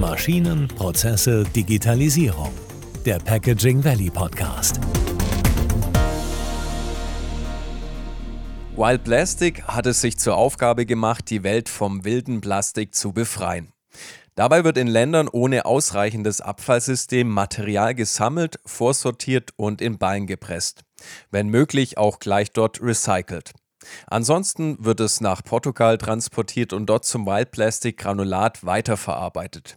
Maschinen, Prozesse, Digitalisierung. Der Packaging Valley Podcast. Wild Plastic hat es sich zur Aufgabe gemacht, die Welt vom wilden Plastik zu befreien. Dabei wird in Ländern ohne ausreichendes Abfallsystem Material gesammelt, vorsortiert und in Ballen gepresst. Wenn möglich auch gleich dort recycelt. Ansonsten wird es nach Portugal transportiert und dort zum Wild Plastic Granulat weiterverarbeitet.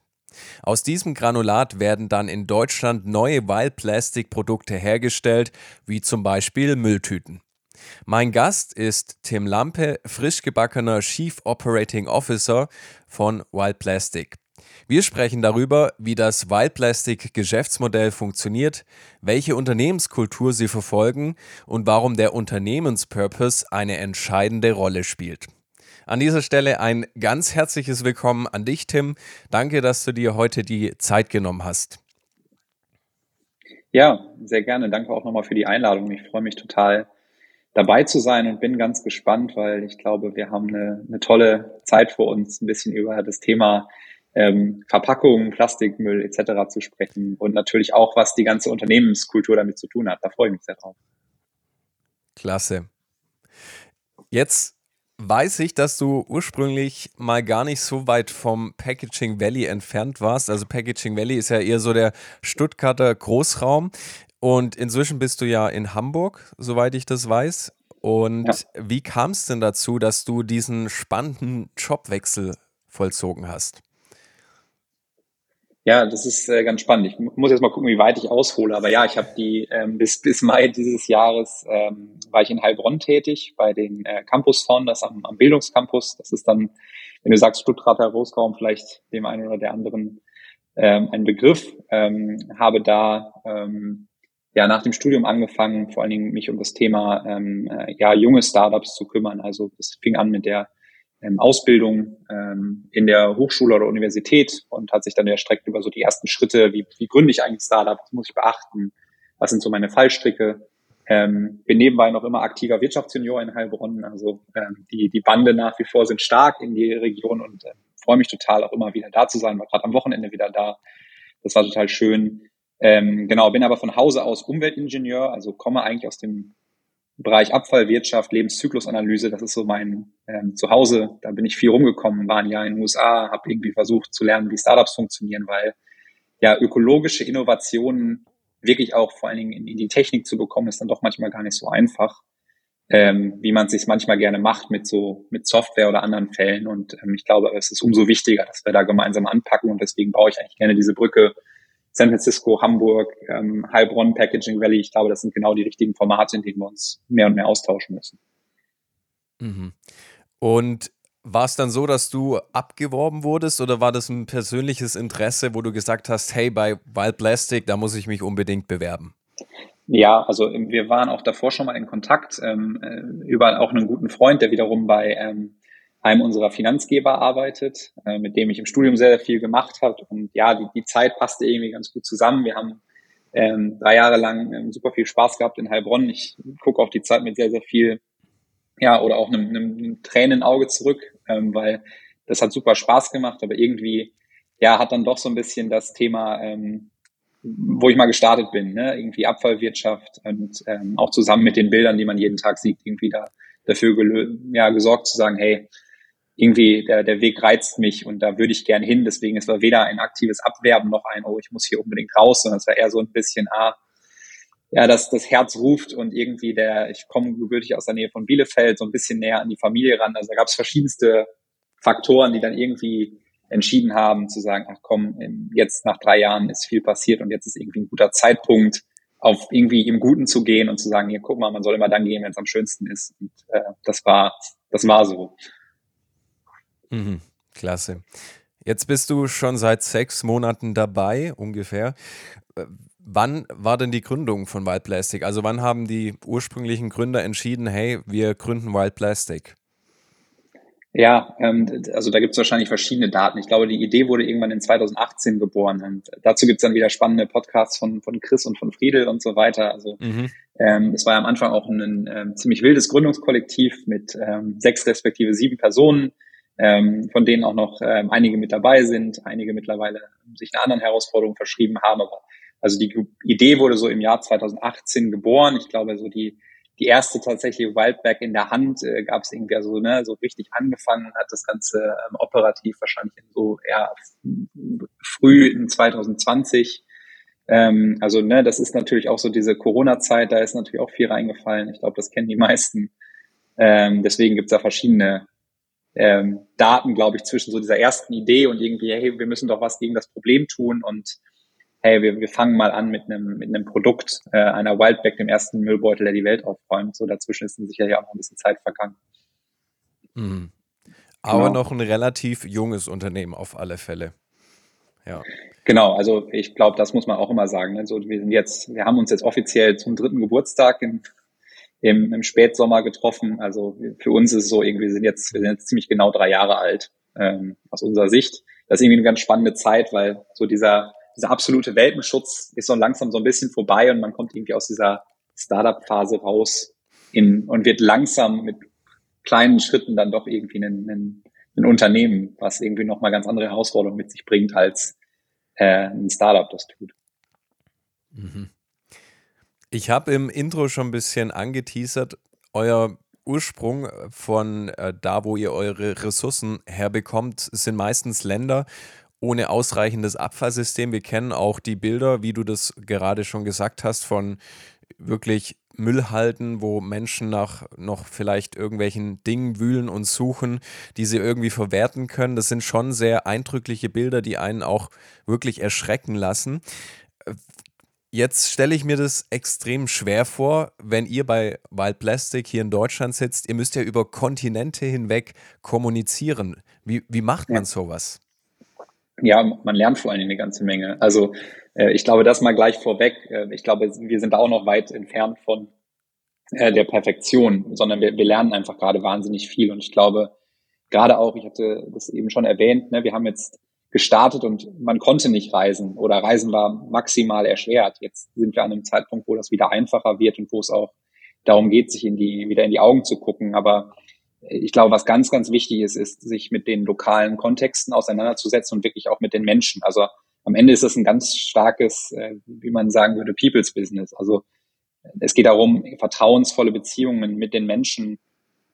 Aus diesem Granulat werden dann in Deutschland neue Wild Plastic Produkte hergestellt, wie zum Beispiel Mülltüten. Mein Gast ist Tim Lampe, frisch gebackener Chief Operating Officer von Wild Plastic. Wir sprechen darüber, wie das Wild Plastic Geschäftsmodell funktioniert, welche Unternehmenskultur sie verfolgen und warum der Unternehmenspurpose eine entscheidende Rolle spielt. An dieser Stelle ein ganz herzliches Willkommen an dich, Tim. Danke, dass du dir heute die Zeit genommen hast. Ja, sehr gerne. Danke auch nochmal für die Einladung. Ich freue mich total, dabei zu sein und bin ganz gespannt, weil ich glaube, wir haben eine, eine tolle Zeit vor uns, ein bisschen über das Thema ähm, Verpackungen, Plastikmüll etc. zu sprechen und natürlich auch, was die ganze Unternehmenskultur damit zu tun hat. Da freue ich mich sehr drauf. Klasse. Jetzt weiß ich, dass du ursprünglich mal gar nicht so weit vom Packaging Valley entfernt warst. Also Packaging Valley ist ja eher so der Stuttgarter Großraum. Und inzwischen bist du ja in Hamburg, soweit ich das weiß. Und ja. wie kam es denn dazu, dass du diesen spannenden Jobwechsel vollzogen hast? Ja, das ist äh, ganz spannend. Ich muss jetzt mal gucken, wie weit ich aushole. Aber ja, ich habe die ähm, bis bis Mai dieses Jahres ähm, war ich in Heilbronn tätig bei den äh, Campus Founders am, am Bildungscampus. Das ist dann, wenn du sagst Stuttgarter Großraum, vielleicht dem einen oder der anderen ähm, ein Begriff. Ähm, habe da ähm, ja nach dem Studium angefangen, vor allen Dingen mich um das Thema ähm, äh, ja junge Startups zu kümmern. Also es fing an mit der ähm, Ausbildung ähm, in der Hochschule oder Universität und hat sich dann erstreckt über so die ersten Schritte, wie, wie gründe ich eigentlich Startup, was muss ich beachten, was sind so meine Fallstricke. Ähm, bin nebenbei noch immer aktiver Wirtschaftsjunior in Heilbronn, also ähm, die, die Bande nach wie vor sind stark in die Region und äh, freue mich total auch immer wieder da zu sein, war gerade am Wochenende wieder da. Das war total schön. Ähm, genau, bin aber von Hause aus Umweltingenieur, also komme eigentlich aus dem Bereich Abfallwirtschaft, Lebenszyklusanalyse, das ist so mein ähm, Zuhause. Da bin ich viel rumgekommen, war ein Jahr in den USA, habe irgendwie versucht zu lernen, wie Startups funktionieren, weil ja ökologische Innovationen wirklich auch vor allen Dingen in, in die Technik zu bekommen, ist dann doch manchmal gar nicht so einfach, ähm, wie man es sich manchmal gerne macht mit so mit Software oder anderen Fällen. Und ähm, ich glaube, es ist umso wichtiger, dass wir da gemeinsam anpacken und deswegen baue ich eigentlich gerne diese Brücke San Francisco, Hamburg, ähm, Heilbronn, Packaging Valley. Ich glaube, das sind genau die richtigen Formate, in denen wir uns mehr und mehr austauschen müssen. Mhm. Und war es dann so, dass du abgeworben wurdest oder war das ein persönliches Interesse, wo du gesagt hast, hey, bei Wild Plastic, da muss ich mich unbedingt bewerben? Ja, also wir waren auch davor schon mal in Kontakt ähm, äh, über auch einen guten Freund, der wiederum bei ähm, einem unserer Finanzgeber arbeitet, äh, mit dem ich im Studium sehr, sehr viel gemacht habe. Und ja, die, die Zeit passte irgendwie ganz gut zusammen. Wir haben ähm, drei Jahre lang ähm, super viel Spaß gehabt in Heilbronn. Ich gucke auf die Zeit mit sehr, sehr viel, ja, oder auch einem, einem, einem Tränenauge zurück, ähm, weil das hat super Spaß gemacht, aber irgendwie, ja, hat dann doch so ein bisschen das Thema, ähm, wo ich mal gestartet bin, ne? irgendwie Abfallwirtschaft und ähm, auch zusammen mit den Bildern, die man jeden Tag sieht, irgendwie da dafür ja, gesorgt zu sagen, hey, irgendwie der, der Weg reizt mich und da würde ich gern hin. Deswegen es war weder ein aktives Abwerben noch ein, oh, ich muss hier unbedingt raus, sondern es war eher so ein bisschen, ah, ja, dass das Herz ruft und irgendwie der, ich komme gebürtig aus der Nähe von Bielefeld, so ein bisschen näher an die Familie ran. Also da gab es verschiedenste Faktoren, die dann irgendwie entschieden haben zu sagen, ach komm, jetzt nach drei Jahren ist viel passiert und jetzt ist irgendwie ein guter Zeitpunkt, auf irgendwie im Guten zu gehen und zu sagen, hier guck mal, man soll immer dann gehen, wenn es am schönsten ist. Und äh, das war, das war so. Mhm, klasse. Jetzt bist du schon seit sechs Monaten dabei, ungefähr. Äh, wann war denn die Gründung von Wild Plastic? Also wann haben die ursprünglichen Gründer entschieden, hey, wir gründen Wild Plastic? Ja, ähm, also da gibt es wahrscheinlich verschiedene Daten. Ich glaube, die Idee wurde irgendwann in 2018 geboren. Und dazu gibt es dann wieder spannende Podcasts von, von Chris und von Friedel und so weiter. Also mhm. ähm, es war ja am Anfang auch ein ähm, ziemlich wildes Gründungskollektiv mit ähm, sechs respektive sieben Personen ähm, von denen auch noch ähm, einige mit dabei sind, einige mittlerweile sich einer anderen Herausforderung verschrieben haben. Aber also die Idee wurde so im Jahr 2018 geboren. Ich glaube, so die die erste tatsächliche Wildback in der Hand äh, gab es irgendwie so, ne, so richtig angefangen hat das Ganze ähm, operativ wahrscheinlich in so eher früh in 2020. Ähm, also, ne, das ist natürlich auch so diese Corona-Zeit, da ist natürlich auch viel reingefallen. Ich glaube, das kennen die meisten. Ähm, deswegen gibt's da verschiedene ähm, Daten, glaube ich, zwischen so dieser ersten Idee und irgendwie, hey, wir müssen doch was gegen das Problem tun und hey, wir, wir fangen mal an mit einem, mit einem Produkt äh, einer Wildback, dem ersten Müllbeutel, der die Welt aufräumt. So dazwischen ist dann sicherlich auch noch ein bisschen Zeit vergangen. Mhm. Aber genau. noch ein relativ junges Unternehmen auf alle Fälle. Ja. Genau, also ich glaube, das muss man auch immer sagen. Ne? So, wir sind jetzt, wir haben uns jetzt offiziell zum dritten Geburtstag im, im, im Spätsommer getroffen. Also für uns ist es so, irgendwie sind jetzt, wir sind jetzt ziemlich genau drei Jahre alt, ähm, aus unserer Sicht. Das ist irgendwie eine ganz spannende Zeit, weil so dieser dieser absolute Welpenschutz ist so langsam so ein bisschen vorbei und man kommt irgendwie aus dieser Startup-Phase raus in, und wird langsam mit kleinen Schritten dann doch irgendwie ein, ein, ein Unternehmen, was irgendwie nochmal ganz andere Herausforderungen mit sich bringt, als äh, ein Startup das tut. Mhm. Ich habe im Intro schon ein bisschen angeteasert, euer Ursprung von äh, da, wo ihr eure Ressourcen herbekommt, sind meistens Länder, ohne ausreichendes Abfallsystem. Wir kennen auch die Bilder, wie du das gerade schon gesagt hast, von wirklich Müllhalten, wo Menschen nach noch vielleicht irgendwelchen Dingen wühlen und suchen, die sie irgendwie verwerten können. Das sind schon sehr eindrückliche Bilder, die einen auch wirklich erschrecken lassen. Jetzt stelle ich mir das extrem schwer vor, wenn ihr bei Wild Plastic hier in Deutschland sitzt. Ihr müsst ja über Kontinente hinweg kommunizieren. Wie, wie macht man sowas? ja, man lernt vor allem eine ganze Menge. Also äh, ich glaube, das mal gleich vorweg. Äh, ich glaube, wir sind da auch noch weit entfernt von äh, der Perfektion, sondern wir, wir lernen einfach gerade wahnsinnig viel. Und ich glaube, gerade auch, ich hatte das eben schon erwähnt, ne, wir haben jetzt gestartet und man konnte nicht reisen oder Reisen war maximal erschwert. Jetzt sind wir an einem Zeitpunkt, wo das wieder einfacher wird und wo es auch darum geht, sich in die, wieder in die Augen zu gucken. Aber ich glaube, was ganz, ganz wichtig ist, ist, sich mit den lokalen Kontexten auseinanderzusetzen und wirklich auch mit den Menschen. Also am Ende ist es ein ganz starkes, äh, wie man sagen würde, People's Business. Also es geht darum, vertrauensvolle Beziehungen mit den Menschen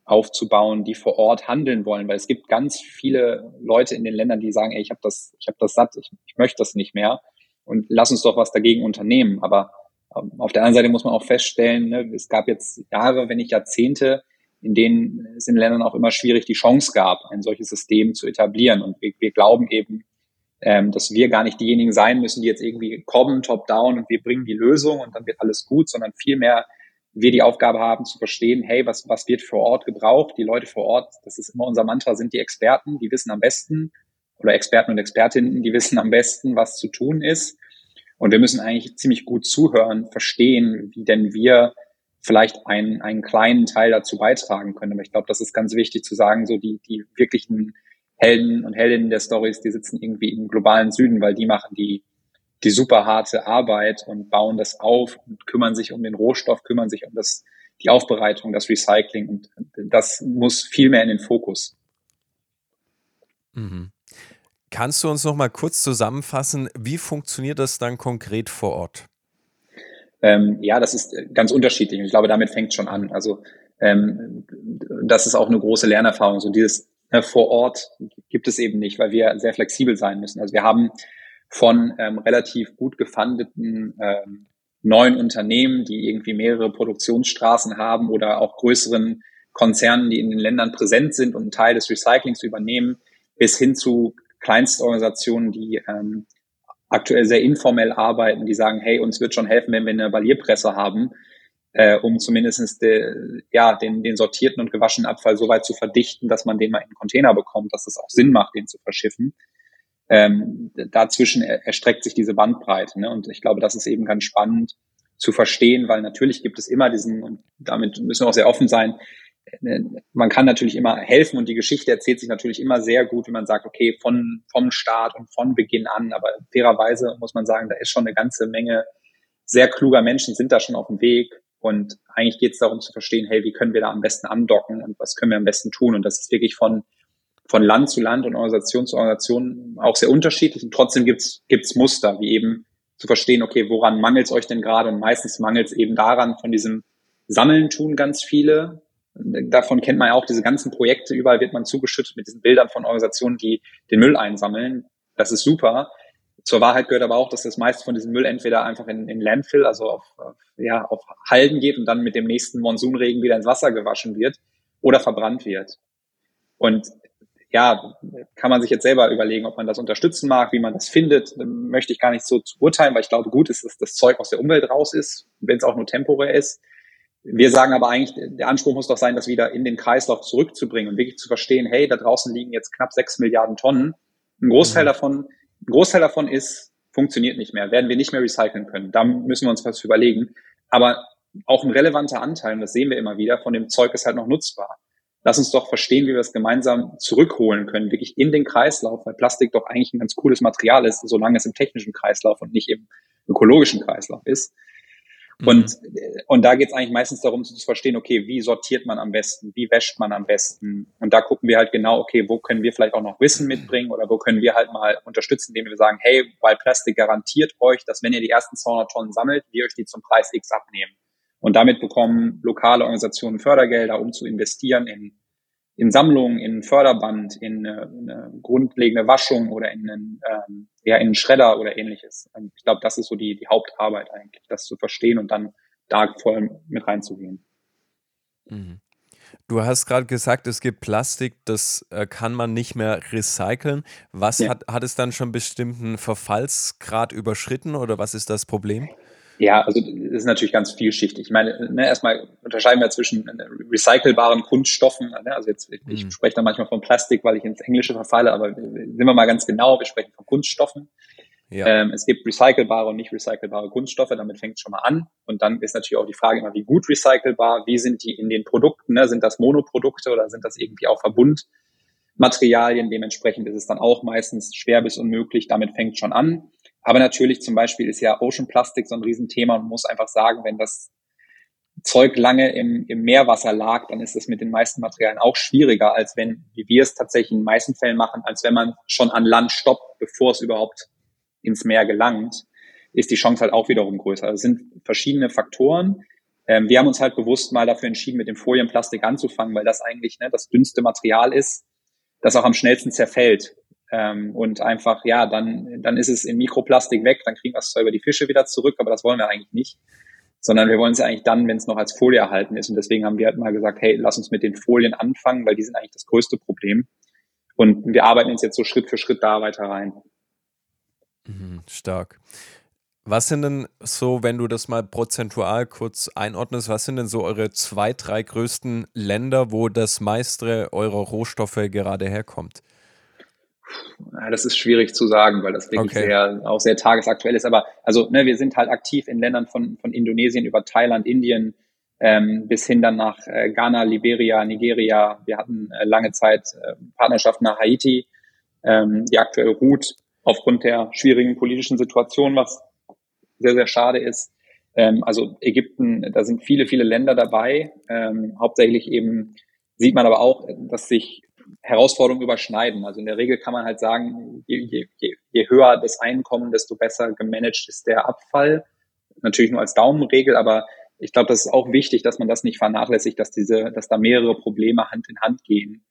aufzubauen, die vor Ort handeln wollen, weil es gibt ganz viele Leute in den Ländern, die sagen, ey, ich habe das, ich habe das satt, ich, ich möchte das nicht mehr und lass uns doch was dagegen unternehmen. Aber ähm, auf der anderen Seite muss man auch feststellen, ne, es gab jetzt Jahre, wenn nicht Jahrzehnte, in denen es in Ländern auch immer schwierig die Chance gab, ein solches System zu etablieren. Und wir, wir glauben eben, ähm, dass wir gar nicht diejenigen sein müssen, die jetzt irgendwie kommen, top-down und wir bringen die Lösung und dann wird alles gut, sondern vielmehr wir die Aufgabe haben zu verstehen, hey, was, was wird vor Ort gebraucht? Die Leute vor Ort, das ist immer unser Mantra, sind die Experten, die wissen am besten oder Experten und Expertinnen, die wissen am besten, was zu tun ist. Und wir müssen eigentlich ziemlich gut zuhören, verstehen, wie denn wir vielleicht einen, einen kleinen Teil dazu beitragen können. Aber ich glaube, das ist ganz wichtig zu sagen, so die, die wirklichen Helden und Heldinnen der Stories, die sitzen irgendwie im globalen Süden, weil die machen die, die super harte Arbeit und bauen das auf und kümmern sich um den Rohstoff, kümmern sich um das, die Aufbereitung, das Recycling und das muss viel mehr in den Fokus. Mhm. Kannst du uns noch mal kurz zusammenfassen, wie funktioniert das dann konkret vor Ort? Ähm, ja, das ist ganz unterschiedlich. Und ich glaube, damit fängt schon an. Also ähm, das ist auch eine große Lernerfahrung. So dieses äh, vor Ort gibt es eben nicht, weil wir sehr flexibel sein müssen. Also wir haben von ähm, relativ gut gefundeten ähm, neuen Unternehmen, die irgendwie mehrere Produktionsstraßen haben oder auch größeren Konzernen, die in den Ländern präsent sind und einen Teil des Recyclings übernehmen, bis hin zu Kleinstorganisationen, die ähm, aktuell sehr informell arbeiten, die sagen, hey, uns wird schon helfen, wenn wir eine Balierpresse haben, äh, um zumindest de, ja, den, den sortierten und gewaschenen Abfall so weit zu verdichten, dass man den mal in einen Container bekommt, dass es auch Sinn macht, den zu verschiffen. Ähm, dazwischen erstreckt sich diese Bandbreite. Ne? Und ich glaube, das ist eben ganz spannend zu verstehen, weil natürlich gibt es immer diesen, und damit müssen wir auch sehr offen sein, man kann natürlich immer helfen und die Geschichte erzählt sich natürlich immer sehr gut, wenn man sagt, okay, von, vom Start und von Beginn an. Aber fairerweise muss man sagen, da ist schon eine ganze Menge sehr kluger Menschen sind da schon auf dem Weg. Und eigentlich geht es darum zu verstehen, hey, wie können wir da am besten andocken und was können wir am besten tun? Und das ist wirklich von, von Land zu Land und Organisation zu Organisation auch sehr unterschiedlich. Und trotzdem gibt's gibt's Muster, wie eben zu verstehen, okay, woran mangelt es euch denn gerade? Und meistens mangelt es eben daran, von diesem Sammeln tun ganz viele. Davon kennt man ja auch diese ganzen Projekte. Überall wird man zugeschüttet mit diesen Bildern von Organisationen, die den Müll einsammeln. Das ist super. Zur Wahrheit gehört aber auch, dass das meiste von diesem Müll entweder einfach in, in Landfill, also auf, ja, auf Halden geht und dann mit dem nächsten Monsunregen wieder ins Wasser gewaschen wird oder verbrannt wird. Und ja, kann man sich jetzt selber überlegen, ob man das unterstützen mag, wie man das findet. Möchte ich gar nicht so urteilen, weil ich glaube, gut ist, dass das Zeug aus der Umwelt raus ist, wenn es auch nur temporär ist. Wir sagen aber eigentlich, der Anspruch muss doch sein, das wieder in den Kreislauf zurückzubringen und wirklich zu verstehen, hey, da draußen liegen jetzt knapp sechs Milliarden Tonnen. Ein Großteil mhm. davon, ein Großteil davon ist, funktioniert nicht mehr, werden wir nicht mehr recyceln können. Da müssen wir uns was überlegen. Aber auch ein relevanter Anteil, und das sehen wir immer wieder, von dem Zeug ist halt noch nutzbar lass uns doch verstehen, wie wir es gemeinsam zurückholen können, wirklich in den Kreislauf, weil Plastik doch eigentlich ein ganz cooles Material ist, solange es im technischen Kreislauf und nicht im ökologischen Kreislauf ist. Mhm. Und, und da geht es eigentlich meistens darum zu verstehen, okay, wie sortiert man am besten, wie wäscht man am besten. Und da gucken wir halt genau, okay, wo können wir vielleicht auch noch Wissen mitbringen oder wo können wir halt mal unterstützen, indem wir sagen, hey, weil Plastik garantiert euch, dass wenn ihr die ersten 200 Tonnen sammelt, wir euch die zum Preis X abnehmen. Und damit bekommen lokale Organisationen Fördergelder, um zu investieren in, in Sammlungen, in Förderband, in eine, eine grundlegende Waschung oder in einen, ähm, ja, in einen Schredder oder ähnliches. Und ich glaube, das ist so die, die Hauptarbeit eigentlich, das zu verstehen und dann da voll mit reinzugehen. Mhm. Du hast gerade gesagt, es gibt Plastik, das äh, kann man nicht mehr recyceln. Was ja. hat, hat es dann schon bestimmten Verfallsgrad überschritten oder was ist das Problem? Ja, also das ist natürlich ganz vielschichtig. Ich meine, ne, erstmal unterscheiden wir zwischen äh, recycelbaren Kunststoffen. Ne? Also jetzt, ich, ich mhm. spreche da manchmal von Plastik, weil ich ins Englische verfalle, aber sind wir mal ganz genau, wir sprechen von Kunststoffen. Ja. Ähm, es gibt recycelbare und nicht recycelbare Kunststoffe, damit fängt es schon mal an. Und dann ist natürlich auch die Frage immer, wie gut recycelbar, wie sind die in den Produkten, ne? sind das Monoprodukte oder sind das irgendwie auch Verbundmaterialien? Dementsprechend ist es dann auch meistens schwer bis unmöglich, damit fängt schon an. Aber natürlich zum Beispiel ist ja Ocean Plastic so ein Riesenthema und muss einfach sagen, wenn das Zeug lange im, im Meerwasser lag, dann ist es mit den meisten Materialien auch schwieriger, als wenn, wie wir es tatsächlich in den meisten Fällen machen, als wenn man schon an Land stoppt, bevor es überhaupt ins Meer gelangt, ist die Chance halt auch wiederum größer. Also es sind verschiedene Faktoren. Ähm, wir haben uns halt bewusst mal dafür entschieden, mit dem Folienplastik anzufangen, weil das eigentlich ne, das dünnste Material ist, das auch am schnellsten zerfällt. Ähm, und einfach, ja, dann, dann ist es in Mikroplastik weg, dann kriegen wir es zwar über die Fische wieder zurück, aber das wollen wir eigentlich nicht. Sondern wir wollen es eigentlich dann, wenn es noch als Folie erhalten ist. Und deswegen haben wir halt mal gesagt, hey, lass uns mit den Folien anfangen, weil die sind eigentlich das größte Problem. Und wir arbeiten uns jetzt so Schritt für Schritt da weiter rein. Mhm, stark. Was sind denn so, wenn du das mal prozentual kurz einordnest, was sind denn so eure zwei, drei größten Länder, wo das meiste eurer Rohstoffe gerade herkommt? Ja, das ist schwierig zu sagen, weil das wirklich okay. sehr, auch sehr tagesaktuell ist. Aber also, ne, wir sind halt aktiv in Ländern von, von Indonesien über Thailand, Indien, ähm, bis hin dann nach äh, Ghana, Liberia, Nigeria. Wir hatten äh, lange Zeit äh, Partnerschaft nach Haiti, ähm, die aktuell ruht aufgrund der schwierigen politischen Situation, was sehr, sehr schade ist. Ähm, also Ägypten, da sind viele, viele Länder dabei. Ähm, hauptsächlich eben sieht man aber auch, dass sich Herausforderungen überschneiden. Also in der Regel kann man halt sagen, je, je, je höher das Einkommen, desto besser gemanagt ist der Abfall. Natürlich nur als Daumenregel, aber ich glaube, das ist auch wichtig, dass man das nicht vernachlässigt, dass diese, dass da mehrere Probleme Hand in Hand gehen,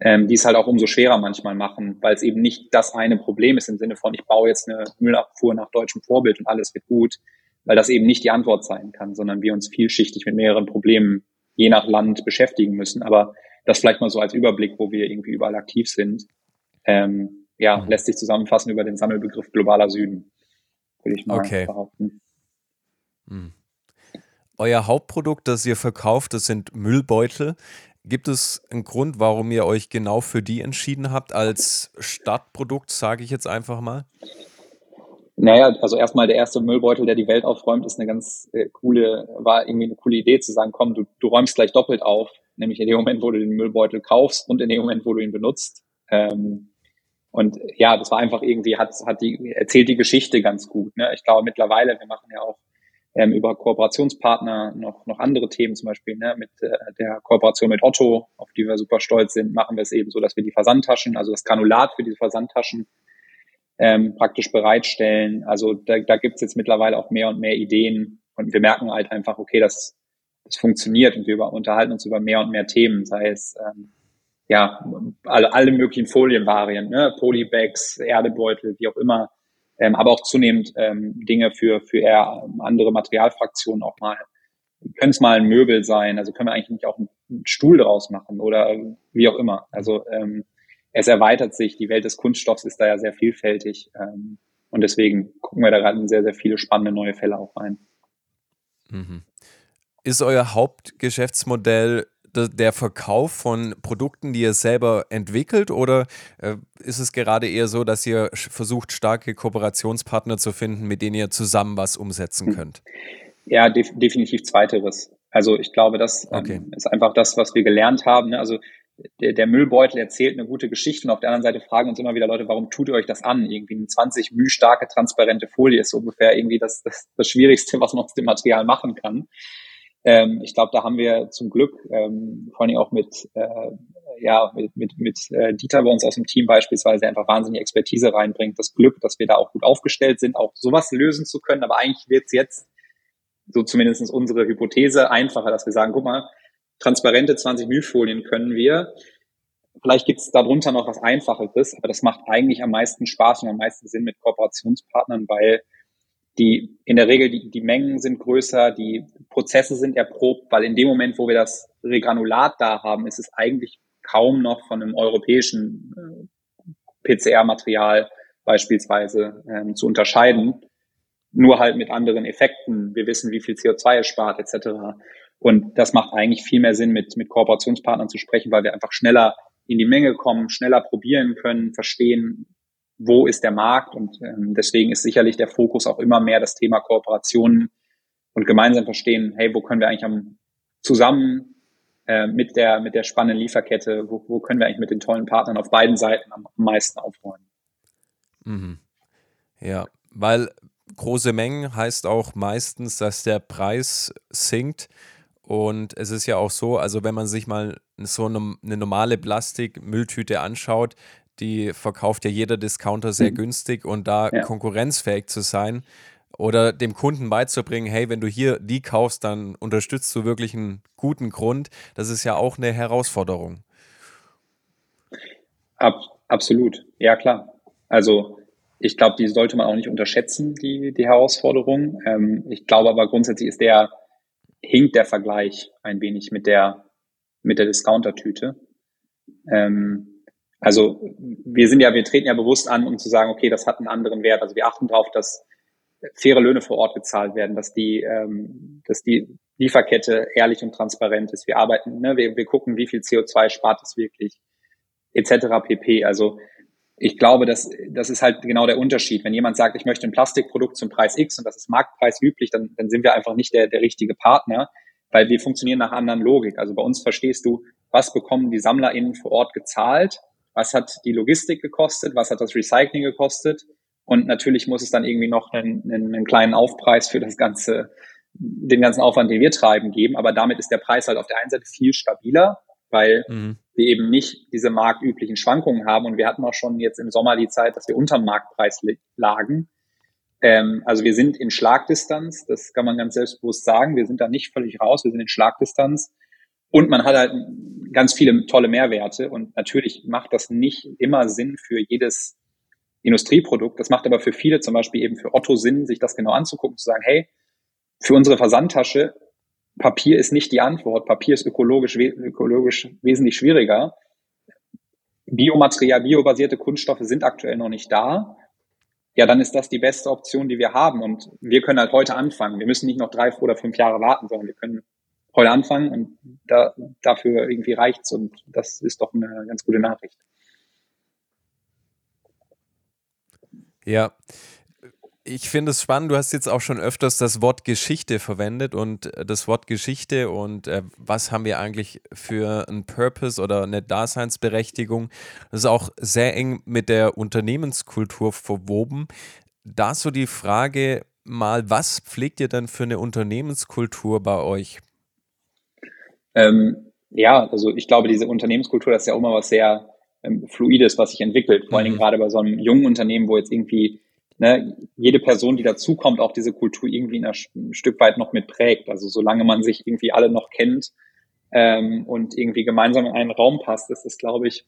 ähm, die es halt auch umso schwerer manchmal machen, weil es eben nicht das eine Problem ist im Sinne von, ich baue jetzt eine Müllabfuhr nach deutschem Vorbild und alles wird gut, weil das eben nicht die Antwort sein kann, sondern wir uns vielschichtig mit mehreren Problemen je nach Land beschäftigen müssen. Aber das vielleicht mal so als Überblick, wo wir irgendwie überall aktiv sind. Ähm, ja, mhm. lässt sich zusammenfassen über den Sammelbegriff globaler Süden, würde ich mal okay. behaupten. Mhm. Euer Hauptprodukt, das ihr verkauft, das sind Müllbeutel. Gibt es einen Grund, warum ihr euch genau für die entschieden habt als Stadtprodukt, sage ich jetzt einfach mal? Naja, also erstmal der erste Müllbeutel, der die Welt aufräumt, ist eine ganz äh, coole, war irgendwie eine coole Idee zu sagen, komm, du, du räumst gleich doppelt auf nämlich in dem Moment, wo du den Müllbeutel kaufst und in dem Moment, wo du ihn benutzt. Ähm, und ja, das war einfach irgendwie, hat, hat die, erzählt die Geschichte ganz gut. Ne? Ich glaube mittlerweile, wir machen ja auch ähm, über Kooperationspartner noch, noch andere Themen, zum Beispiel ne, mit äh, der Kooperation mit Otto, auf die wir super stolz sind, machen wir es eben so, dass wir die Versandtaschen, also das Granulat für diese Versandtaschen ähm, praktisch bereitstellen. Also da, da gibt es jetzt mittlerweile auch mehr und mehr Ideen und wir merken halt einfach, okay, das, das funktioniert und wir über, unterhalten uns über mehr und mehr Themen, sei es ähm, ja alle, alle möglichen Folienvarianten, ne? Polybags, Erdebeutel, wie auch immer, ähm, aber auch zunehmend ähm, Dinge für, für eher andere Materialfraktionen auch mal. Können es mal ein Möbel sein, also können wir eigentlich nicht auch einen Stuhl draus machen oder wie auch immer. Also ähm, es erweitert sich, die Welt des Kunststoffs ist da ja sehr vielfältig ähm, und deswegen gucken wir da gerade in sehr, sehr viele spannende neue Fälle auch rein. Mhm. Ist euer Hauptgeschäftsmodell der Verkauf von Produkten, die ihr selber entwickelt oder äh, ist es gerade eher so, dass ihr versucht, starke Kooperationspartner zu finden, mit denen ihr zusammen was umsetzen hm. könnt? Ja, def definitiv zweiteres. Also ich glaube, das ähm, okay. ist einfach das, was wir gelernt haben. Ne? Also der, der, Müllbeutel erzählt eine gute Geschichte und auf der anderen Seite fragen uns immer wieder Leute, warum tut ihr euch das an? Irgendwie eine 20 müh starke, transparente Folie ist ungefähr irgendwie das, das, das Schwierigste, was man aus dem Material machen kann. Ähm, ich glaube, da haben wir zum Glück, ähm, vor allem auch mit, äh, ja, mit, mit, mit äh, Dieter bei uns aus dem Team beispielsweise, der einfach wahnsinnig Expertise reinbringt, das Glück, dass wir da auch gut aufgestellt sind, auch sowas lösen zu können. Aber eigentlich wird es jetzt, so zumindest unsere Hypothese, einfacher, dass wir sagen, guck mal, transparente 20 Mühfolien können wir. Vielleicht gibt es darunter noch was Einfacheres, aber das macht eigentlich am meisten Spaß und am meisten Sinn mit Kooperationspartnern, weil die in der Regel die, die Mengen sind größer, die Prozesse sind erprobt, weil in dem Moment, wo wir das Regranulat da haben, ist es eigentlich kaum noch von einem europäischen äh, PCR-Material beispielsweise ähm, zu unterscheiden. Nur halt mit anderen Effekten. Wir wissen, wie viel CO2 es spart, etc. Und das macht eigentlich viel mehr Sinn, mit, mit Kooperationspartnern zu sprechen, weil wir einfach schneller in die Menge kommen, schneller probieren können, verstehen, wo ist der Markt und ähm, deswegen ist sicherlich der Fokus auch immer mehr das Thema Kooperationen und gemeinsam verstehen, hey, wo können wir eigentlich am, zusammen äh, mit der mit der spannenden Lieferkette, wo, wo können wir eigentlich mit den tollen Partnern auf beiden Seiten am, am meisten aufräumen? Mhm. Ja, weil große Mengen heißt auch meistens, dass der Preis sinkt. Und es ist ja auch so, also wenn man sich mal so eine, eine normale Plastikmülltüte anschaut, die verkauft ja jeder Discounter sehr mhm. günstig und da ja. konkurrenzfähig zu sein oder dem Kunden beizubringen, hey, wenn du hier die kaufst, dann unterstützt du wirklich einen guten Grund, das ist ja auch eine Herausforderung. Ab, absolut, ja klar. Also ich glaube, die sollte man auch nicht unterschätzen, die, die Herausforderung. Ähm, ich glaube aber grundsätzlich ist der, hinkt der Vergleich ein wenig mit der, mit der Discounter-Tüte. Ähm, also wir sind ja, wir treten ja bewusst an, um zu sagen, okay, das hat einen anderen Wert. Also wir achten darauf, dass faire Löhne vor Ort gezahlt werden, dass die, ähm, dass die Lieferkette ehrlich und transparent ist. Wir arbeiten, ne, wir, wir gucken, wie viel CO2 spart es wirklich, etc. pp. Also ich glaube, das, das ist halt genau der Unterschied. Wenn jemand sagt, ich möchte ein Plastikprodukt zum Preis X und das ist Marktpreis üblich, dann, dann sind wir einfach nicht der, der richtige Partner, weil wir funktionieren nach anderen Logik. Also bei uns verstehst du, was bekommen die SammlerInnen vor Ort gezahlt was hat die Logistik gekostet, was hat das Recycling gekostet und natürlich muss es dann irgendwie noch einen, einen, einen kleinen Aufpreis für das ganze, den ganzen Aufwand, den wir treiben, geben. Aber damit ist der Preis halt auf der einen Seite viel stabiler, weil mhm. wir eben nicht diese marktüblichen Schwankungen haben. Und wir hatten auch schon jetzt im Sommer die Zeit, dass wir unter dem Marktpreis lagen. Ähm, also wir sind in Schlagdistanz, das kann man ganz selbstbewusst sagen. Wir sind da nicht völlig raus, wir sind in Schlagdistanz. Und man hat halt ganz viele tolle Mehrwerte. Und natürlich macht das nicht immer Sinn für jedes Industrieprodukt. Das macht aber für viele, zum Beispiel eben für Otto Sinn, sich das genau anzugucken, zu sagen, hey, für unsere Versandtasche, Papier ist nicht die Antwort. Papier ist ökologisch, ökologisch wesentlich schwieriger. Biomaterial, biobasierte Kunststoffe sind aktuell noch nicht da. Ja, dann ist das die beste Option, die wir haben. Und wir können halt heute anfangen. Wir müssen nicht noch drei oder fünf Jahre warten, sondern wir können heute anfangen und da, dafür irgendwie reicht's und das ist doch eine ganz gute Nachricht. Ja, ich finde es spannend, du hast jetzt auch schon öfters das Wort Geschichte verwendet und äh, das Wort Geschichte und äh, was haben wir eigentlich für einen Purpose oder eine Daseinsberechtigung. Das ist auch sehr eng mit der Unternehmenskultur verwoben. Da so die Frage, mal, was pflegt ihr denn für eine Unternehmenskultur bei euch? Ähm, ja, also ich glaube, diese Unternehmenskultur, das ist ja auch immer was sehr ähm, Fluides, was sich entwickelt. Vor allen Dingen mhm. gerade bei so einem jungen Unternehmen, wo jetzt irgendwie ne, jede Person, die dazukommt, auch diese Kultur irgendwie ein Stück weit noch mit prägt. Also solange man sich irgendwie alle noch kennt ähm, und irgendwie gemeinsam in einen Raum passt, ist das, glaube ich,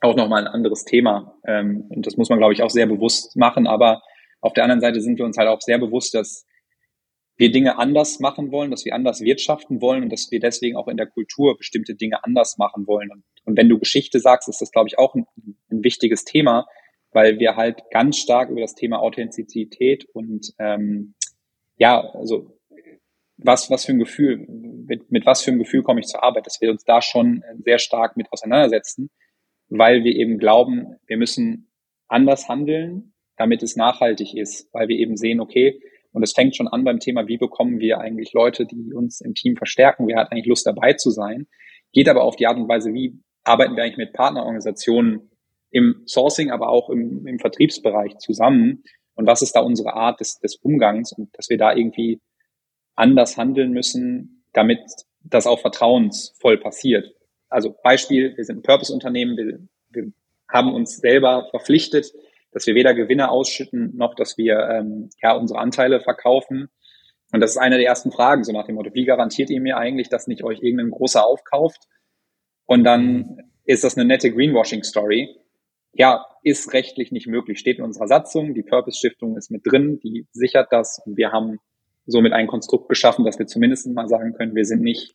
auch nochmal ein anderes Thema. Ähm, und das muss man, glaube ich, auch sehr bewusst machen. Aber auf der anderen Seite sind wir uns halt auch sehr bewusst, dass wir Dinge anders machen wollen, dass wir anders wirtschaften wollen und dass wir deswegen auch in der Kultur bestimmte Dinge anders machen wollen. Und, und wenn du Geschichte sagst, ist das, glaube ich, auch ein, ein, wichtiges Thema, weil wir halt ganz stark über das Thema Authentizität und ähm, ja, also was, was für ein Gefühl, mit, mit was für ein Gefühl komme ich zur Arbeit, dass wir uns da schon sehr stark mit auseinandersetzen, weil wir eben glauben, wir müssen anders handeln, damit es nachhaltig ist, weil wir eben sehen, okay, und es fängt schon an beim Thema, wie bekommen wir eigentlich Leute, die uns im Team verstärken, wer hat eigentlich Lust dabei zu sein, geht aber auf die Art und Weise, wie arbeiten wir eigentlich mit Partnerorganisationen im Sourcing, aber auch im, im Vertriebsbereich zusammen? Und was ist da unsere Art des, des Umgangs? Und dass wir da irgendwie anders handeln müssen, damit das auch vertrauensvoll passiert. Also Beispiel, wir sind ein Purpose-Unternehmen, wir, wir haben uns selber verpflichtet, dass wir weder Gewinne ausschütten, noch dass wir ähm, ja unsere Anteile verkaufen. Und das ist eine der ersten Fragen, so nach dem Motto, wie garantiert ihr mir eigentlich, dass nicht euch irgendein großer aufkauft? Und dann ist das eine nette Greenwashing-Story. Ja, ist rechtlich nicht möglich, steht in unserer Satzung, die Purpose-Stiftung ist mit drin, die sichert das und wir haben somit ein Konstrukt geschaffen, dass wir zumindest mal sagen können, wir sind nicht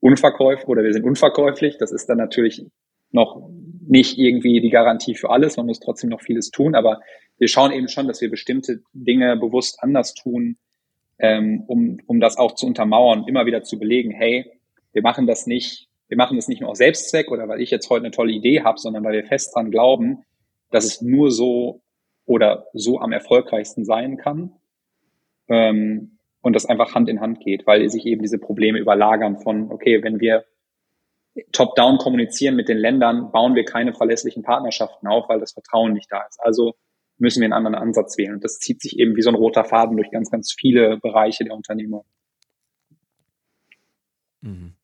unverkäuflich oder wir sind unverkäuflich. Das ist dann natürlich noch nicht irgendwie die Garantie für alles. Man muss trotzdem noch vieles tun, aber wir schauen eben schon, dass wir bestimmte Dinge bewusst anders tun, ähm, um, um das auch zu untermauern, immer wieder zu belegen, hey, wir machen das nicht, wir machen das nicht nur aus Selbstzweck oder weil ich jetzt heute eine tolle Idee habe, sondern weil wir fest dran glauben, dass es nur so oder so am erfolgreichsten sein kann. Ähm, und das einfach Hand in Hand geht, weil sich eben diese Probleme überlagern von, okay, wenn wir top-down kommunizieren mit den Ländern, bauen wir keine verlässlichen Partnerschaften auf, weil das Vertrauen nicht da ist. Also müssen wir einen anderen Ansatz wählen. Und das zieht sich eben wie so ein roter Faden durch ganz, ganz viele Bereiche der Unternehmung. Mhm.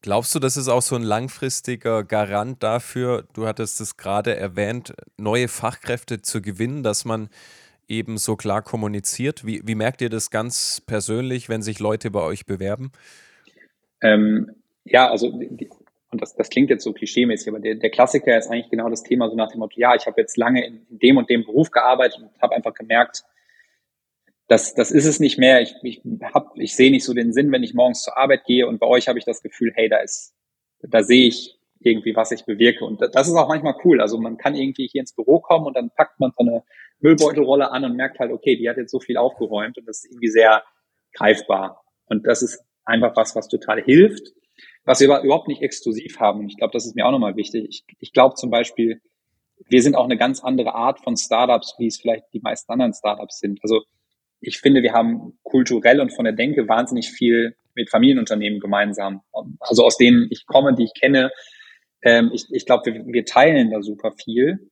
Glaubst du, das ist auch so ein langfristiger Garant dafür, du hattest es gerade erwähnt, neue Fachkräfte zu gewinnen, dass man eben so klar kommuniziert? Wie, wie merkt ihr das ganz persönlich, wenn sich Leute bei euch bewerben? Ähm, ja, also und das, das klingt jetzt so klischeemäßig, aber der, der Klassiker ist eigentlich genau das Thema so nach dem Motto, ja, ich habe jetzt lange in, in dem und dem Beruf gearbeitet und habe einfach gemerkt, das, das ist es nicht mehr. Ich, ich, hab, ich sehe nicht so den Sinn, wenn ich morgens zur Arbeit gehe und bei euch habe ich das Gefühl, hey, da ist, da sehe ich irgendwie, was ich bewirke. Und das ist auch manchmal cool. Also man kann irgendwie hier ins Büro kommen und dann packt man so eine Müllbeutelrolle an und merkt halt, okay, die hat jetzt so viel aufgeräumt und das ist irgendwie sehr greifbar. Und das ist einfach was, was total hilft was wir überhaupt nicht exklusiv haben. Und ich glaube, das ist mir auch nochmal wichtig. Ich, ich glaube zum Beispiel, wir sind auch eine ganz andere Art von Startups, wie es vielleicht die meisten anderen Startups sind. Also ich finde, wir haben kulturell und von der Denke wahnsinnig viel mit Familienunternehmen gemeinsam. Also aus denen ich komme, die ich kenne. Ähm, ich ich glaube, wir, wir teilen da super viel,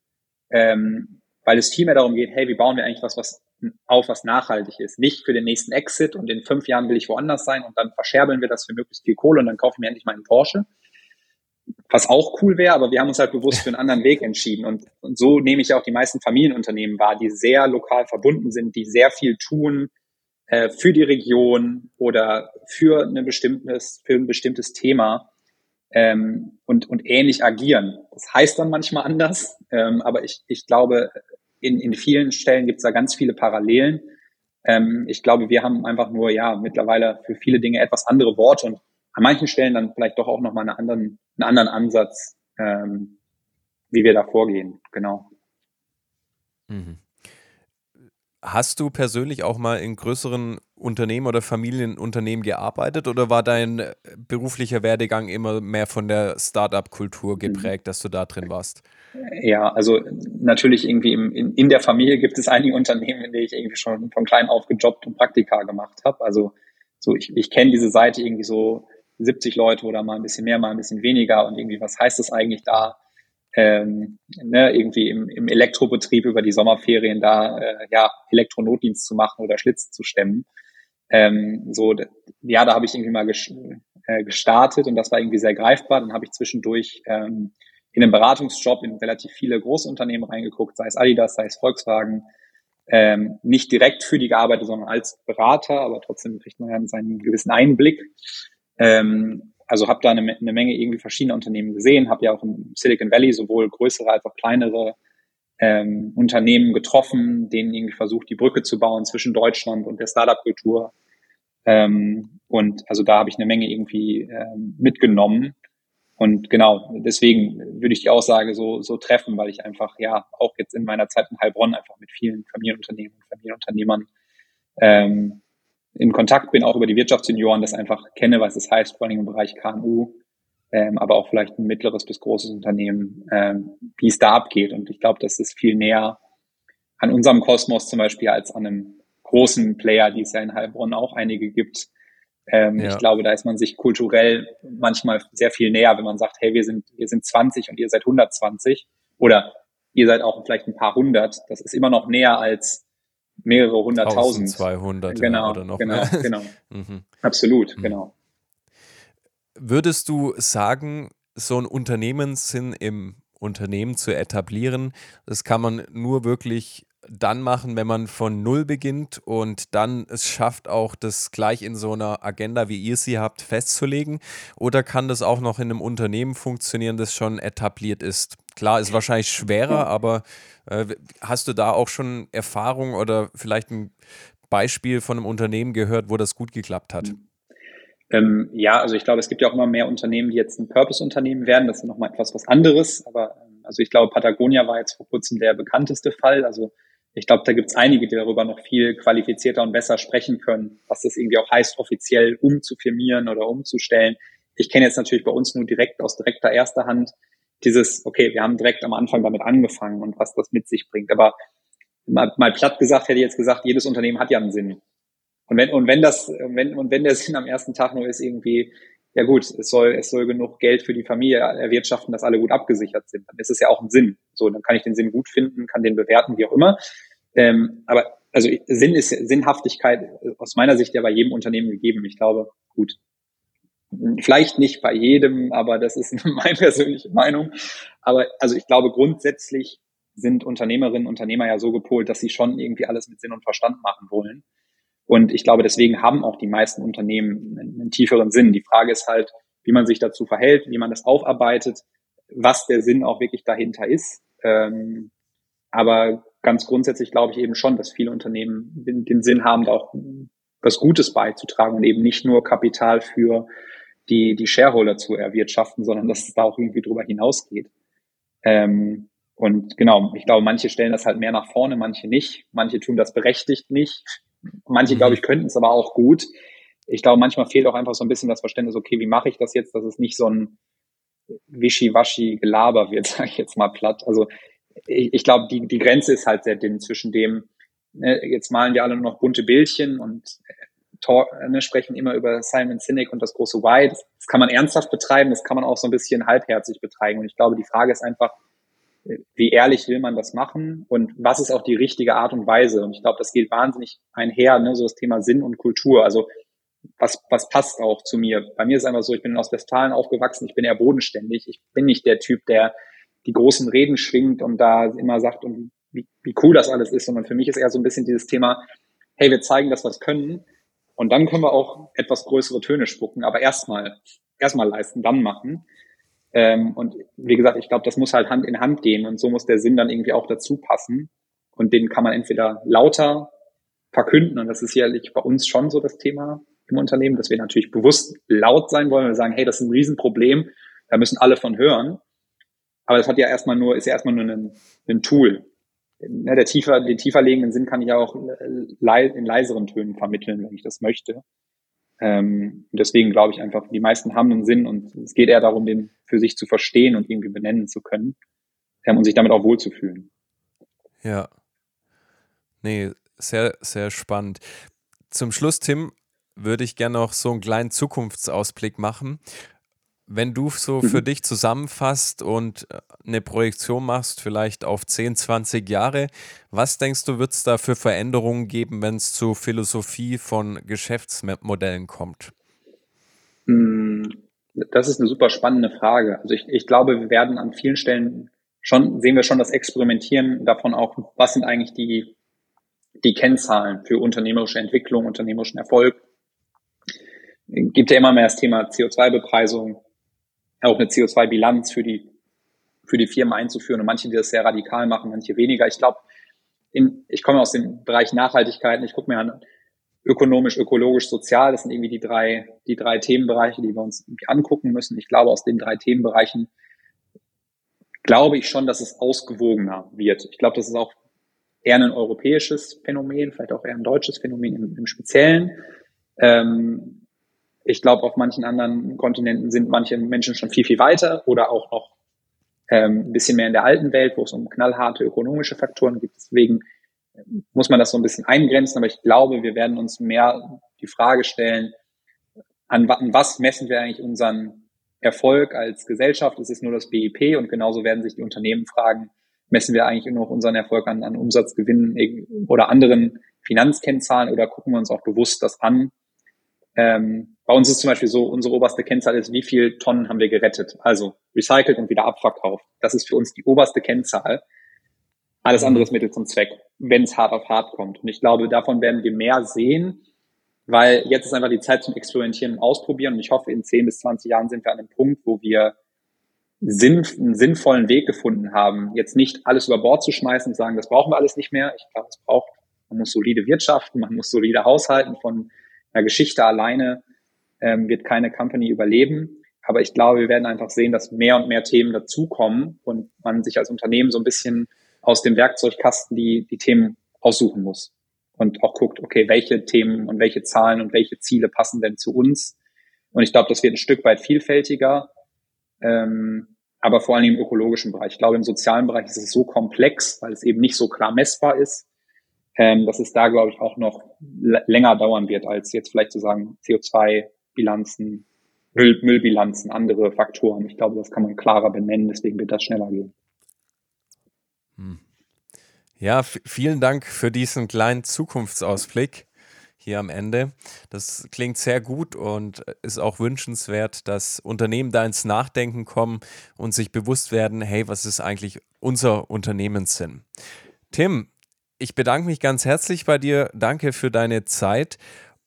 ähm, weil es viel mehr darum geht, hey, wie bauen wir eigentlich was, was auf, was nachhaltig ist. Nicht für den nächsten Exit und in fünf Jahren will ich woanders sein und dann verscherbeln wir das für möglichst viel Kohle und dann kaufe ich mir endlich meinen Porsche. Was auch cool wäre, aber wir haben uns halt bewusst für einen anderen Weg entschieden. Und, und so nehme ich auch die meisten Familienunternehmen wahr, die sehr lokal verbunden sind, die sehr viel tun äh, für die Region oder für, eine bestimmtes, für ein bestimmtes Thema ähm, und, und ähnlich agieren. Das heißt dann manchmal anders, ähm, aber ich, ich glaube, in, in vielen Stellen gibt es da ganz viele Parallelen. Ähm, ich glaube, wir haben einfach nur ja mittlerweile für viele Dinge etwas andere Worte und an manchen Stellen dann vielleicht doch auch nochmal einen anderen, einen anderen Ansatz, ähm, wie wir da vorgehen. Genau. Mhm. Hast du persönlich auch mal in größeren Unternehmen oder Familienunternehmen gearbeitet oder war dein beruflicher Werdegang immer mehr von der Startup-Kultur mhm. geprägt, dass du da drin warst? Ja, also natürlich irgendwie im, in, in der Familie gibt es einige Unternehmen, in denen ich irgendwie schon von klein auf gejobbt und Praktika gemacht habe. Also so ich, ich kenne diese Seite irgendwie so 70 Leute oder mal ein bisschen mehr, mal ein bisschen weniger und irgendwie was heißt das eigentlich da? ähm, ne, irgendwie im, im Elektrobetrieb über die Sommerferien da äh, ja Elektronotdienst zu machen oder Schlitz zu stemmen. Ähm, so, ja, da habe ich irgendwie mal äh, gestartet und das war irgendwie sehr greifbar. Dann habe ich zwischendurch ähm, in einem Beratungsjob in relativ viele Großunternehmen reingeguckt, sei es Adidas, sei es Volkswagen, ähm, nicht direkt für die gearbeitet, sondern als Berater, aber trotzdem kriegt man ja seinen gewissen Einblick. Ähm, also habe da eine, eine, Menge irgendwie verschiedener Unternehmen gesehen, habe ja auch im Silicon Valley sowohl größere als auch kleinere ähm, Unternehmen getroffen, denen irgendwie versucht, die Brücke zu bauen zwischen Deutschland und der Startup-Kultur. Ähm, und also da habe ich eine Menge irgendwie ähm, mitgenommen. Und genau, deswegen würde ich die Aussage so, so treffen, weil ich einfach, ja, auch jetzt in meiner Zeit in Heilbronn einfach mit vielen Familienunternehmen und Familienunternehmern ähm, in Kontakt bin, auch über die Wirtschaftsjunioren, das einfach kenne, was es heißt, vor allem im Bereich KMU, ähm, aber auch vielleicht ein mittleres bis großes Unternehmen, ähm, wie es da abgeht. Und ich glaube, das ist viel näher an unserem Kosmos zum Beispiel als an einem großen Player, die es ja in Heilbronn auch einige gibt. Ähm, ja. Ich glaube, da ist man sich kulturell manchmal sehr viel näher, wenn man sagt, hey, wir sind, wir sind 20 und ihr seid 120 oder ihr seid auch vielleicht ein paar hundert. Das ist immer noch näher als mehrere hunderttausend. 200 genau, oder noch genau, mehr. Genau, mhm. Absolut, mhm. genau. Würdest du sagen, so ein Unternehmenssinn im Unternehmen zu etablieren, das kann man nur wirklich dann machen, wenn man von Null beginnt und dann es schafft, auch das gleich in so einer Agenda, wie ihr sie habt, festzulegen? Oder kann das auch noch in einem Unternehmen funktionieren, das schon etabliert ist? Klar, ist wahrscheinlich schwerer, aber äh, hast du da auch schon Erfahrung oder vielleicht ein Beispiel von einem Unternehmen gehört, wo das gut geklappt hat? Ähm, ja, also ich glaube, es gibt ja auch immer mehr Unternehmen, die jetzt ein Purpose-Unternehmen werden. Das ist nochmal etwas was anderes. Aber ähm, also ich glaube, Patagonia war jetzt vor kurzem der bekannteste Fall. Also ich glaube, da gibt es einige, die darüber noch viel qualifizierter und besser sprechen können, was das irgendwie auch heißt, offiziell umzufirmieren oder umzustellen. Ich kenne jetzt natürlich bei uns nur direkt aus direkter erster Hand dieses, okay, wir haben direkt am Anfang damit angefangen und was das mit sich bringt. Aber mal, mal platt gesagt hätte ich jetzt gesagt, jedes Unternehmen hat ja einen Sinn. Und wenn, und wenn das, wenn, und wenn der Sinn am ersten Tag nur ist irgendwie, ja gut, es soll, es soll genug Geld für die Familie erwirtschaften, dass alle gut abgesichert sind. Dann ist es ja auch ein Sinn. So, dann kann ich den Sinn gut finden, kann den bewerten, wie auch immer. Ähm, aber also Sinn ist Sinnhaftigkeit aus meiner Sicht ja bei jedem Unternehmen gegeben. Ich glaube, gut. Vielleicht nicht bei jedem, aber das ist meine persönliche Meinung. Aber also ich glaube grundsätzlich sind Unternehmerinnen und Unternehmer ja so gepolt, dass sie schon irgendwie alles mit Sinn und Verstand machen wollen. Und ich glaube, deswegen haben auch die meisten Unternehmen einen, einen tieferen Sinn. Die Frage ist halt, wie man sich dazu verhält, wie man das aufarbeitet, was der Sinn auch wirklich dahinter ist. Ähm, aber ganz grundsätzlich glaube ich eben schon, dass viele Unternehmen den, den, Sinn haben, da auch was Gutes beizutragen und eben nicht nur Kapital für die, die Shareholder zu erwirtschaften, sondern dass es da auch irgendwie drüber hinausgeht. Ähm, und genau, ich glaube, manche stellen das halt mehr nach vorne, manche nicht. Manche tun das berechtigt nicht. Manche, mhm. glaube ich, könnten es aber auch gut. Ich glaube, manchmal fehlt auch einfach so ein bisschen das Verständnis, okay, wie mache ich das jetzt, dass es nicht so ein wischiwaschi Gelaber wird, sage ich jetzt mal platt. Also ich, ich glaube, die, die Grenze ist halt sehr dünn zwischen dem, ne, jetzt malen wir alle nur noch bunte Bildchen und äh, talk, ne, sprechen immer über Simon Sinek und das große Why. Das, das kann man ernsthaft betreiben, das kann man auch so ein bisschen halbherzig betreiben. Und ich glaube, die Frage ist einfach, wie ehrlich will man das machen und was ist auch die richtige Art und Weise. Und ich glaube, das geht wahnsinnig einher, ne, so das Thema Sinn und Kultur. Also was, was passt auch zu mir? Bei mir ist einfach so, ich bin in Ostwestfalen aufgewachsen, ich bin eher bodenständig. Ich bin nicht der Typ, der die großen Reden schwingt und da immer sagt, und wie, wie cool das alles ist, sondern für mich ist eher so ein bisschen dieses Thema, hey, wir zeigen, dass wir es können und dann können wir auch etwas größere Töne spucken, aber erstmal, erstmal leisten, dann machen. Ähm, und wie gesagt, ich glaube, das muss halt Hand in Hand gehen und so muss der Sinn dann irgendwie auch dazu passen. Und den kann man entweder lauter verkünden und das ist sicherlich bei uns schon so das Thema im Unternehmen, dass wir natürlich bewusst laut sein wollen und sagen, hey, das ist ein Riesenproblem, da müssen alle von hören. Aber das hat ja erstmal nur, ist ja erstmal nur ein, ein Tool. Ne, der tiefer, den tiefer liegenden Sinn kann ich ja auch in leiseren Tönen vermitteln, wenn ich das möchte. Ähm, deswegen glaube ich einfach, die meisten haben einen Sinn und es geht eher darum, den für sich zu verstehen und irgendwie benennen zu können ähm, und sich damit auch wohlzufühlen. Ja. Nee, sehr, sehr spannend. Zum Schluss, Tim, würde ich gerne noch so einen kleinen Zukunftsausblick machen. Wenn du so für mhm. dich zusammenfasst und äh, eine Projektion machst, vielleicht auf 10, 20 Jahre, was denkst du, wird es da für Veränderungen geben, wenn es zur Philosophie von Geschäftsmodellen kommt? Hm, das ist eine super spannende Frage. Also ich, ich glaube, wir werden an vielen Stellen schon, sehen wir schon das Experimentieren davon auch, was sind eigentlich die, die Kennzahlen für unternehmerische Entwicklung, unternehmerischen Erfolg. Gibt ja immer mehr das Thema CO2-Bepreisung, auch eine CO2-Bilanz für die, für die Firmen einzuführen und manche, die das sehr radikal machen, manche weniger. Ich glaube, ich komme aus dem Bereich Nachhaltigkeit ich gucke mir an, ökonomisch, ökologisch, sozial, das sind irgendwie die drei, die drei Themenbereiche, die wir uns angucken müssen. Ich glaube, aus den drei Themenbereichen glaube ich schon, dass es ausgewogener wird. Ich glaube, das ist auch eher ein europäisches Phänomen, vielleicht auch eher ein deutsches Phänomen im, im Speziellen. Ähm, ich glaube, auf manchen anderen Kontinenten sind manche Menschen schon viel, viel weiter oder auch noch ähm, ein bisschen mehr in der alten Welt, wo es um knallharte ökonomische Faktoren gibt. Deswegen muss man das so ein bisschen eingrenzen, aber ich glaube, wir werden uns mehr die Frage stellen, an, an was messen wir eigentlich unseren Erfolg als Gesellschaft? Es ist nur das BIP und genauso werden sich die Unternehmen fragen, messen wir eigentlich nur noch unseren Erfolg an, an Umsatzgewinnen oder anderen Finanzkennzahlen oder gucken wir uns auch bewusst das an, ähm, bei uns ist zum Beispiel so, unsere oberste Kennzahl ist, wie viel Tonnen haben wir gerettet? Also recycelt und wieder abverkauft. Das ist für uns die oberste Kennzahl. Alles andere ist Mittel zum Zweck, wenn es hart auf hart kommt. Und ich glaube, davon werden wir mehr sehen, weil jetzt ist einfach die Zeit zum Experimentieren und Ausprobieren. Und ich hoffe, in 10 bis 20 Jahren sind wir an einem Punkt, wo wir sinn, einen sinnvollen Weg gefunden haben, jetzt nicht alles über Bord zu schmeißen und sagen, das brauchen wir alles nicht mehr. Ich glaube, es braucht, man muss solide wirtschaften, man muss solide haushalten von einer Geschichte alleine ähm, wird keine Company überleben. Aber ich glaube, wir werden einfach sehen, dass mehr und mehr Themen dazukommen und man sich als Unternehmen so ein bisschen aus dem Werkzeugkasten die, die Themen aussuchen muss und auch guckt, okay, welche Themen und welche Zahlen und welche Ziele passen denn zu uns. Und ich glaube, das wird ein Stück weit vielfältiger, ähm, aber vor allem im ökologischen Bereich. Ich glaube, im sozialen Bereich ist es so komplex, weil es eben nicht so klar messbar ist, ähm, dass es da, glaube ich, auch noch länger dauern wird, als jetzt vielleicht zu sagen CO2-Bilanzen, Müll, Müllbilanzen, andere Faktoren. Ich glaube, das kann man klarer benennen, deswegen wird das schneller gehen. Hm. Ja, vielen Dank für diesen kleinen Zukunftsausblick hier am Ende. Das klingt sehr gut und ist auch wünschenswert, dass Unternehmen da ins Nachdenken kommen und sich bewusst werden, hey, was ist eigentlich unser Unternehmenssinn? Tim, ich bedanke mich ganz herzlich bei dir. Danke für deine Zeit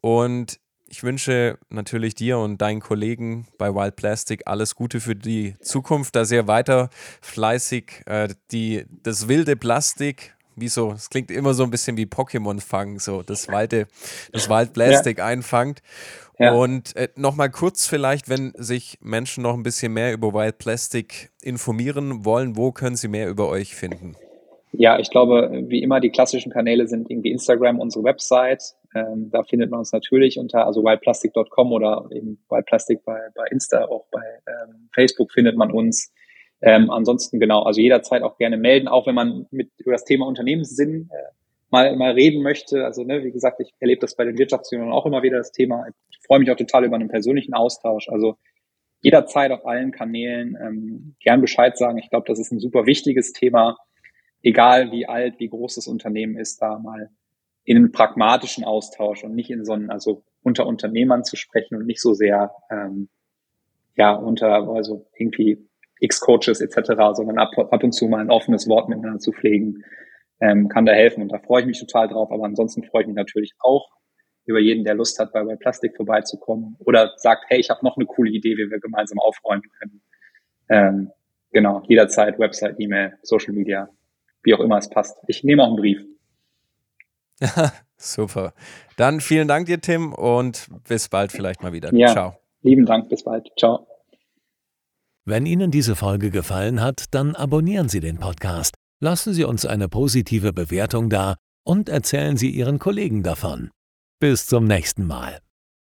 und ich wünsche natürlich dir und deinen Kollegen bei Wild Plastic alles Gute für die Zukunft, dass ihr weiter fleißig äh, die, das wilde Plastik, wie so, es klingt immer so ein bisschen wie Pokémon fangen, so das wilde, das Wild Plastic ja. einfangt. Ja. Und äh, nochmal kurz vielleicht, wenn sich Menschen noch ein bisschen mehr über Wild Plastic informieren wollen, wo können sie mehr über euch finden? Ja, ich glaube, wie immer, die klassischen Kanäle sind irgendwie Instagram, unsere Website. Ähm, da findet man uns natürlich unter, also wildplastic.com oder eben wildplastic bei, bei Insta, auch bei ähm, Facebook findet man uns. Ähm, ansonsten genau, also jederzeit auch gerne melden, auch wenn man mit über das Thema Unternehmenssinn äh, mal, mal reden möchte. Also ne, wie gesagt, ich erlebe das bei den Wirtschaftsunion auch immer wieder das Thema. Ich freue mich auch total über einen persönlichen Austausch. Also jederzeit auf allen Kanälen ähm, gern Bescheid sagen. Ich glaube, das ist ein super wichtiges Thema egal wie alt, wie groß das Unternehmen ist, da mal in einen pragmatischen Austausch und nicht in so einen, also unter Unternehmern zu sprechen und nicht so sehr ähm, ja unter also irgendwie X-Coaches etc., sondern ab, ab und zu mal ein offenes Wort miteinander zu pflegen, ähm, kann da helfen. Und da freue ich mich total drauf. Aber ansonsten freue ich mich natürlich auch über jeden, der Lust hat, bei, bei Plastik vorbeizukommen oder sagt, hey, ich habe noch eine coole Idee, wie wir gemeinsam aufräumen können. Ähm, genau, jederzeit Website, E-Mail, Social Media, wie auch immer es passt. Ich nehme auch einen Brief. Super. Dann vielen Dank dir, Tim, und bis bald vielleicht mal wieder. Ja, Ciao. Lieben Dank, bis bald. Ciao. Wenn Ihnen diese Folge gefallen hat, dann abonnieren Sie den Podcast, lassen Sie uns eine positive Bewertung da und erzählen Sie Ihren Kollegen davon. Bis zum nächsten Mal.